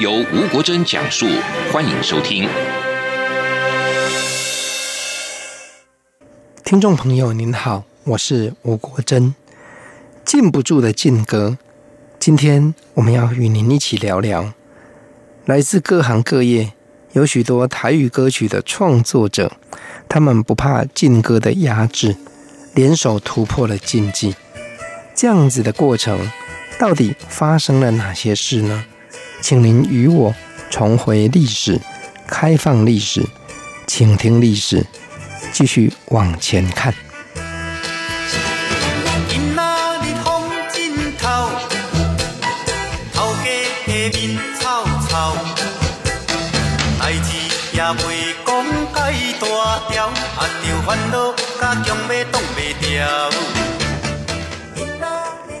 由吴国珍讲述，欢迎收听。听众朋友您好，我是吴国珍。禁不住的禁歌，今天我们要与您一起聊聊，来自各行各业，有许多台语歌曲的创作者，他们不怕禁歌的压制，联手突破了禁忌，这样子的过程。到底发生了哪些事呢？请您与我重回历史，开放历史，倾听历史，继续往前看。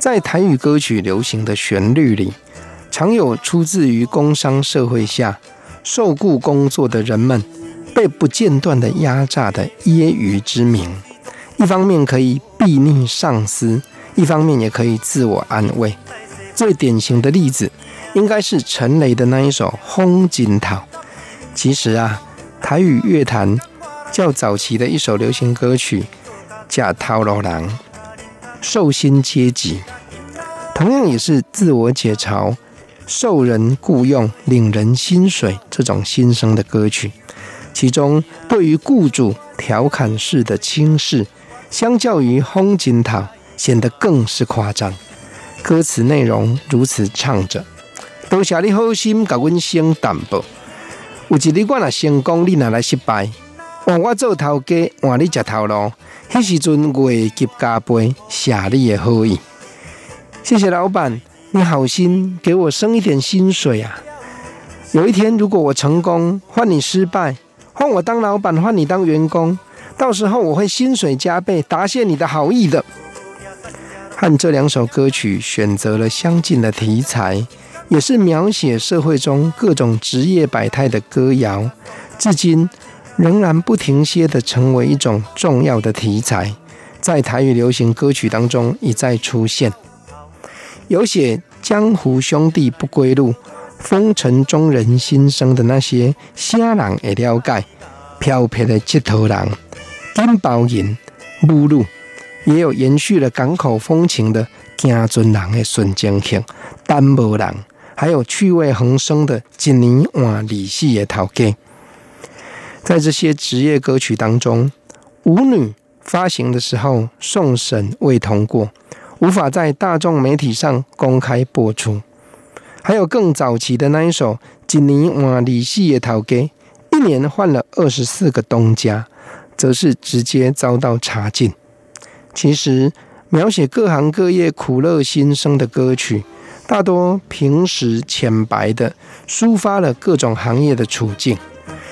在台语歌曲流行的旋律里，常有出自于工商社会下受雇工作的人们被不间断的压榨的揶揄之名。一方面可以避逆上司，一方面也可以自我安慰。最典型的例子，应该是陈雷的那一首《风金头》。其实啊，台语乐坛较早期的一首流行歌曲叫《头路人》。受薪阶级，同样也是自我解嘲、受人雇佣、领人薪水这种心声的歌曲。其中对于雇主调侃式的轻视，相较于《风金头》显得更是夸张。歌词内容如此唱着：“多谢你好心给阮升淡薄，有一日我若成功，你若来失败，换我做头家，换你吃头路。”那时阵月给加倍，谢你的好意。谢谢老板，你好心给我升一点薪水啊！有一天如果我成功，换你失败，换我当老板，换你当员工，到时候我会薪水加倍，答谢你的好意的。和这两首歌曲选择了相近的题材，也是描写社会中各种职业百态的歌谣，至今。仍然不停歇地成为一种重要的题材，在台语流行歌曲当中一再出现。有写江湖兄弟不归路，风尘中人心声的那些虾人会了解？飘撇的七头人，金包银，目录，也有延续了港口风情的行船人的纯情客，单无人，还有趣味横生的一年换利息的头家。在这些职业歌曲当中，舞女发行的时候送审未通过，无法在大众媒体上公开播出。还有更早期的那一首《一年换利息的头家》，一年换了二十四个东家，则是直接遭到查禁。其实，描写各行各业苦乐心声的歌曲，大多平实浅白的抒发了各种行业的处境。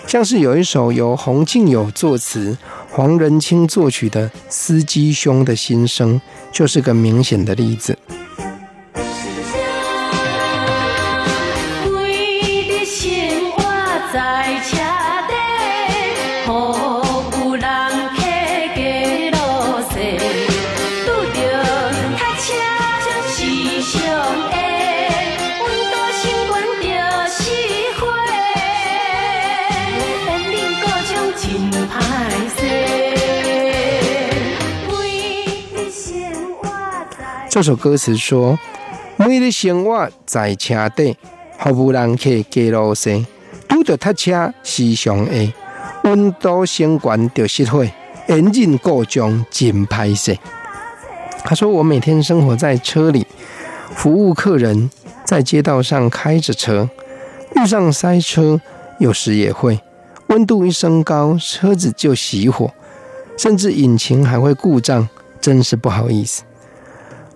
像是有一首由洪庆友作词、黄仁清作曲的《司机兄的心声》，就是个明显的例子。这首歌词说：“每日生活在车底，服务人客加路线，拄着塞车时常会，温度升悬就熄火，引擎故障真歹势。”他说：“我每天生活在车里，服务客人，在街道上开着车，遇上塞车，有时也会，温度一升高，车子就熄火，甚至引擎还会故障，真是不好意思。”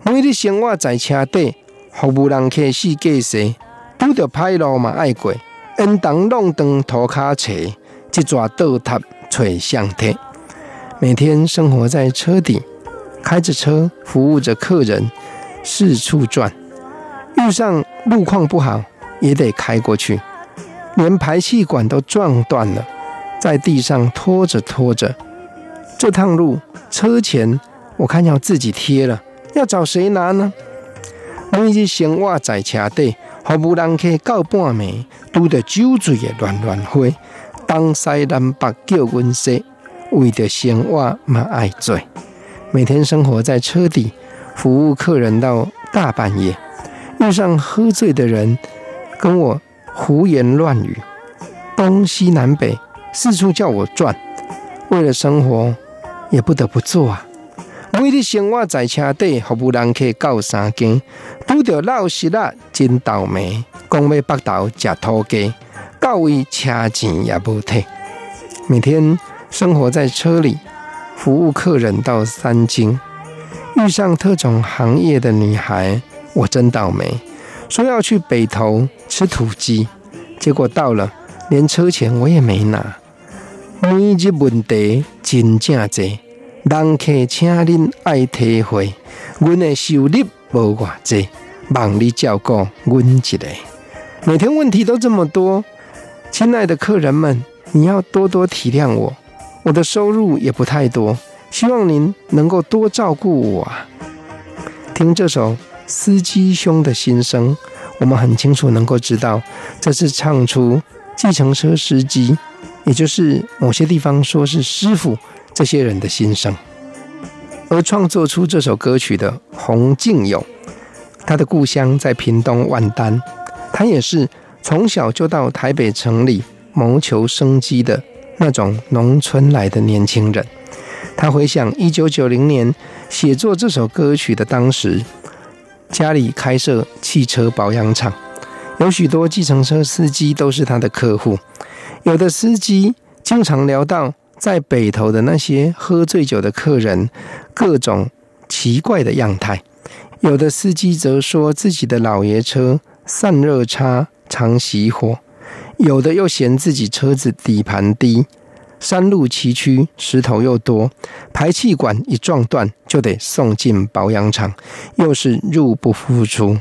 每日生活在车底，服务人客死计时，拄着歹路嘛爱过，沿东弄堂涂骹车，一抓倒塌垂相贴。每天生活在车底，开着车服务着客人，四处转。遇上路况不好，也得开过去。连排气管都撞断了，在地上拖着拖着。这趟路车钱我看要自己贴了，要找谁拿呢？每日生活在车底，服务人客到半暝，拄着酒醉的乱乱花，东西南北叫阮说。为的生活嘛爱做，每天生活在车底，服务客人到大半夜，遇上喝醉的人，跟我胡言乱语，东西南北四处叫我转，为了生活也不得不做啊。每日生活在车底，服务人客到三更，拄着老实啦，真倒霉，讲要北头吃土鸡，到位车钱也无退，每天。生活在车里，服务客人到三更，遇上特种行业的女孩，我真倒霉。说要去北头吃土鸡，结果到了，连车钱我也没拿。每日问题真正多，人客请恁爱体会，阮的收入无偌济，望你照顾阮一个。每天问题都这么多，亲爱的客人们，你要多多体谅我。我的收入也不太多，希望您能够多照顾我啊。听这首司机兄的心声，我们很清楚能够知道，这是唱出计程车司机，也就是某些地方说是师傅这些人的心声。而创作出这首歌曲的洪敬友，他的故乡在屏东万丹，他也是从小就到台北城里谋求生机的。那种农村来的年轻人，他回想一九九零年写作这首歌曲的当时，家里开设汽车保养厂，有许多计程车司机都是他的客户。有的司机经常聊到在北投的那些喝醉酒的客人各种奇怪的样态，有的司机则说自己的老爷车散热差，常熄火。有的又嫌自己车子底盘低，山路崎岖，石头又多，排气管一撞断就得送进保养厂，又是入不敷出。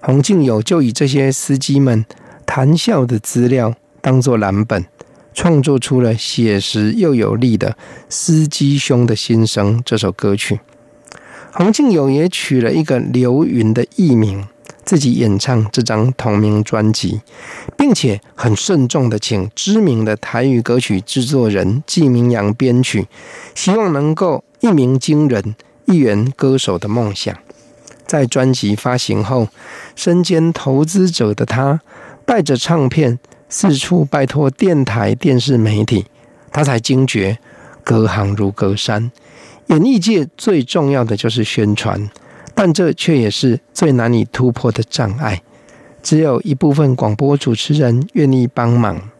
洪敬友就以这些司机们谈笑的资料当作蓝本，创作出了写实又有力的《司机兄的心声》这首歌曲。洪敬友也取了一个刘云的艺名。自己演唱这张同名专辑，并且很慎重的请知名的台语歌曲制作人纪明阳编曲，希望能够一鸣惊人、一圆歌手的梦想。在专辑发行后，身兼投资者的他，带着唱片四处拜托电台、电视媒体，他才惊觉隔行如隔山，演艺界最重要的就是宣传。但这却也是最难以突破的障碍，只有一部分广播主持人愿意帮忙，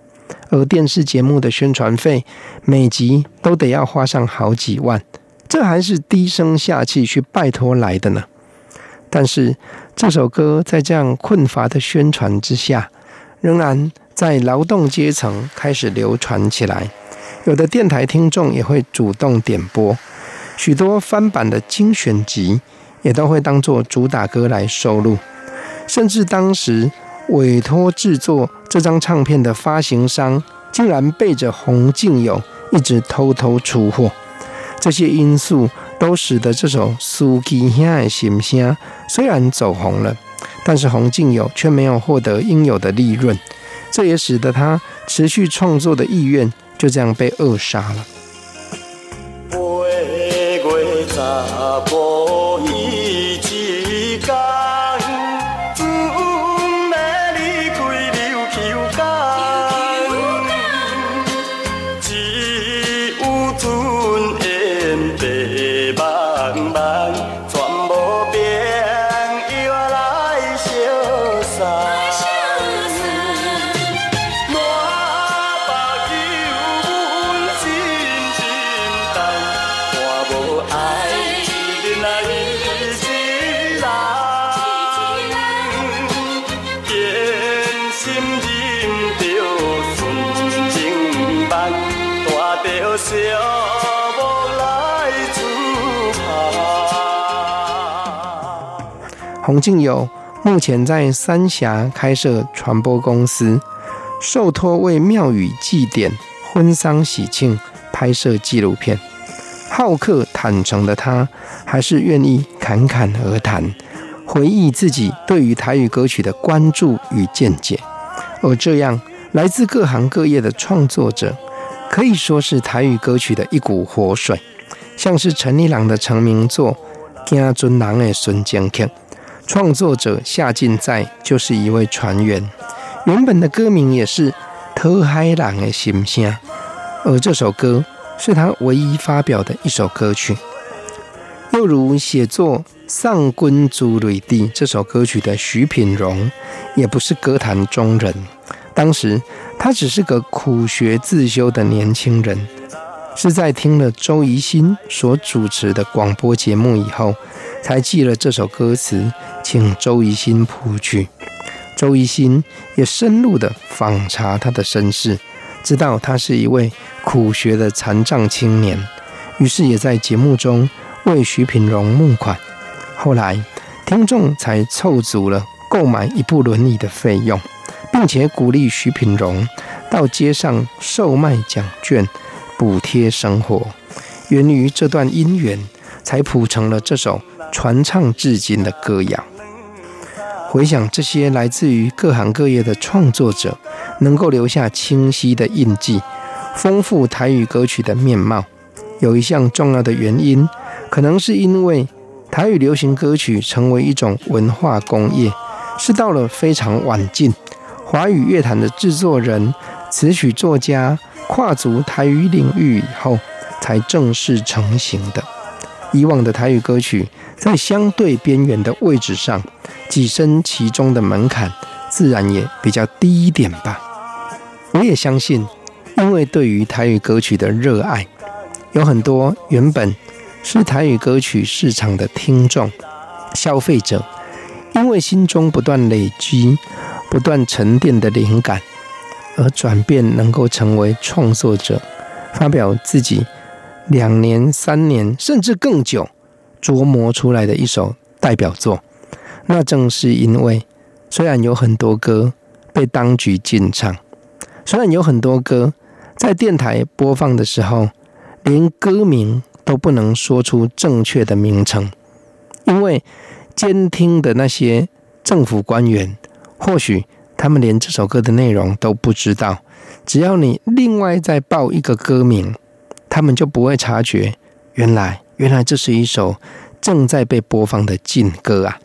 而电视节目的宣传费每集都得要花上好几万，这还是低声下气去拜托来的呢。但是这首歌在这样困乏的宣传之下，仍然在劳动阶层开始流传起来，有的电台听众也会主动点播，许多翻版的精选集。也都会当做主打歌来收录，甚至当时委托制作这张唱片的发行商，竟然背着洪敬友一直偷偷出货。这些因素都使得这首《司机兄的心声》虽然走红了，但是洪敬友却没有获得应有的利润，这也使得他持续创作的意愿就这样被扼杀了。洪敬友目前在三峡开设传播公司，受托为庙宇祭典、婚丧喜庆拍摄纪录片。好客坦诚的他，还是愿意侃侃而谈，回忆自己对于台语歌曲的关注与见解。而这样来自各行各业的创作者，可以说是台语歌曲的一股活水，像是陈立郎的成名作《惊尊人的孙坚克》。创作者夏进在就是一位船员，原本的歌名也是《偷海浪的心声》，而这首歌是他唯一发表的一首歌曲。又如写作《上君珠泪滴》这首歌曲的徐品荣，也不是歌坛中人，当时他只是个苦学自修的年轻人，是在听了周宜兴所主持的广播节目以后，才记了这首歌词，请周宜兴谱曲。周宜兴也深入的访查他的身世，知道他是一位苦学的残障青年，于是也在节目中为徐品荣募款。后来听众才凑足了购买一部轮椅的费用，并且鼓励徐品荣到街上售卖奖券，补贴生活。源于这段姻缘，才谱成了这首。传唱至今的歌谣，回想这些来自于各行各业的创作者，能够留下清晰的印记，丰富台语歌曲的面貌。有一项重要的原因，可能是因为台语流行歌曲成为一种文化工业，是到了非常晚近，华语乐坛的制作人、词曲作家跨足台语领域以后，才正式成型的。以往的台语歌曲，在相对边缘的位置上，跻身其中的门槛自然也比较低一点吧。我也相信，因为对于台语歌曲的热爱，有很多原本是台语歌曲市场的听众、消费者，因为心中不断累积、不断沉淀的灵感，而转变，能够成为创作者，发表自己两年、三年，甚至更久。琢磨出来的一首代表作，那正是因为，虽然有很多歌被当局禁唱，虽然有很多歌在电台播放的时候，连歌名都不能说出正确的名称，因为监听的那些政府官员，或许他们连这首歌的内容都不知道，只要你另外再报一个歌名，他们就不会察觉，原来。原来这是一首正在被播放的禁歌啊！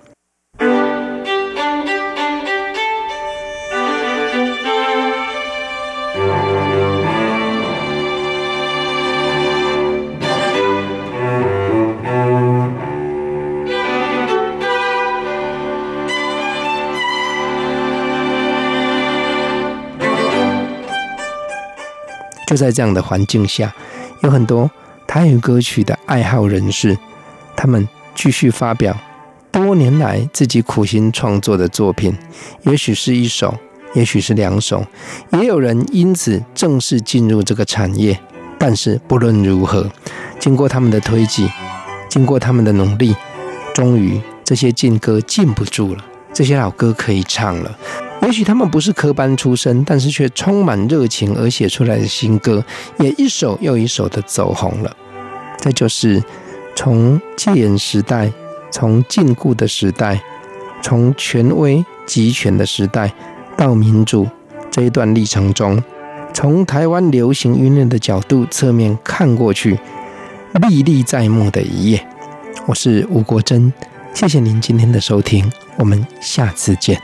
就在这样的环境下，有很多。台语歌曲的爱好人士，他们继续发表多年来自己苦心创作的作品，也许是一首，也许是两首，也有人因此正式进入这个产业。但是不论如何，经过他们的推挤，经过他们的努力，终于这些禁歌禁不住了，这些老歌可以唱了。也许他们不是科班出身，但是却充满热情而写出来的新歌，也一首又一首的走红了。这就是从戒严时代、从禁锢的时代、从权威集权的时代到民主这一段历程中，从台湾流行音乐的角度侧面看过去，历历在目的一页。我是吴国珍，谢谢您今天的收听，我们下次见。